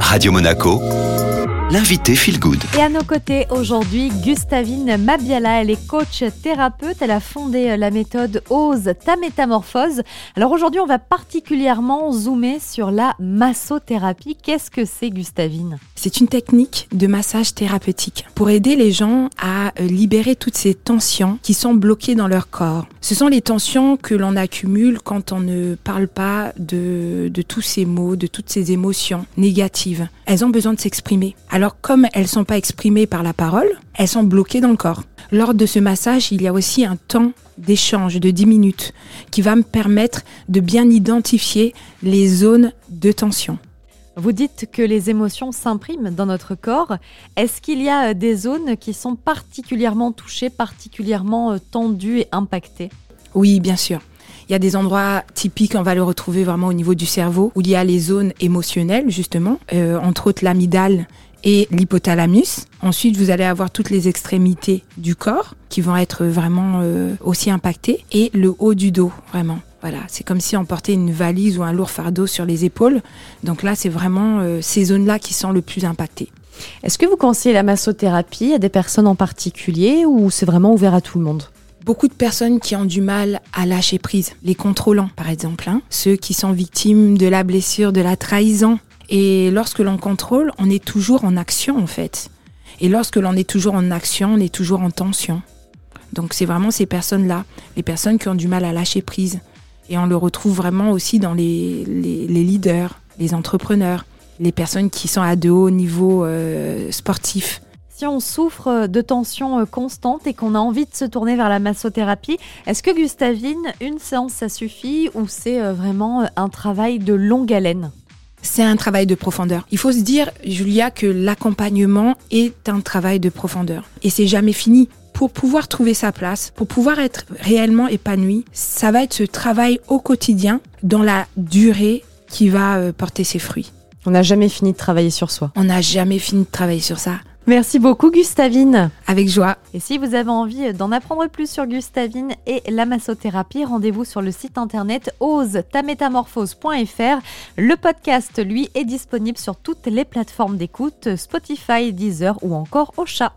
Radio Monaco, l'invité Feel Good. Et à nos côtés aujourd'hui, Gustavine Mabiala, elle est coach thérapeute, elle a fondé la méthode Ose ta métamorphose. Alors aujourd'hui, on va particulièrement zoomer sur la massothérapie. Qu'est-ce que c'est Gustavine? C'est une technique de massage thérapeutique pour aider les gens à euh, libérer toutes ces tensions qui sont bloquées dans leur corps. Ce sont les tensions que l'on accumule quand on ne parle pas de, de tous ces mots, de toutes ces émotions négatives. Elles ont besoin de s'exprimer. Alors comme elles sont pas exprimées par la parole, elles sont bloquées dans le corps. Lors de ce massage, il y a aussi un temps d'échange de 10 minutes qui va me permettre de bien identifier les zones de tension. Vous dites que les émotions s'impriment dans notre corps. Est-ce qu'il y a des zones qui sont particulièrement touchées, particulièrement euh, tendues et impactées? Oui, bien sûr. Il y a des endroits typiques, on va le retrouver vraiment au niveau du cerveau, où il y a les zones émotionnelles, justement, euh, entre autres l'amygdale et l'hypothalamus. Ensuite, vous allez avoir toutes les extrémités du corps qui vont être vraiment euh, aussi impactées et le haut du dos, vraiment. Voilà, c'est comme si on portait une valise ou un lourd fardeau sur les épaules. Donc là, c'est vraiment euh, ces zones-là qui sont le plus impactées. Est-ce que vous conseillez la massothérapie à des personnes en particulier ou c'est vraiment ouvert à tout le monde? Beaucoup de personnes qui ont du mal à lâcher prise, les contrôlants par exemple, hein. ceux qui sont victimes de la blessure, de la trahison. Et lorsque l'on contrôle, on est toujours en action en fait. Et lorsque l'on est toujours en action, on est toujours en tension. Donc c'est vraiment ces personnes-là, les personnes qui ont du mal à lâcher prise. Et on le retrouve vraiment aussi dans les, les, leaders, les entrepreneurs, les personnes qui sont à de hauts niveaux euh, sportifs. Si on souffre de tensions constantes et qu'on a envie de se tourner vers la massothérapie, est-ce que Gustavine, une séance ça suffit ou c'est vraiment un travail de longue haleine? C'est un travail de profondeur. Il faut se dire, Julia, que l'accompagnement est un travail de profondeur. Et c'est jamais fini. Pour pouvoir trouver sa place, pour pouvoir être réellement épanoui, ça va être ce travail au quotidien, dans la durée, qui va porter ses fruits. On n'a jamais fini de travailler sur soi. On n'a jamais fini de travailler sur ça. Merci beaucoup Gustavine. Avec joie. Et si vous avez envie d'en apprendre plus sur Gustavine et la massothérapie, rendez-vous sur le site internet ose-ta-métamorphose.fr. Le podcast, lui, est disponible sur toutes les plateformes d'écoute, Spotify, Deezer ou encore Ocha.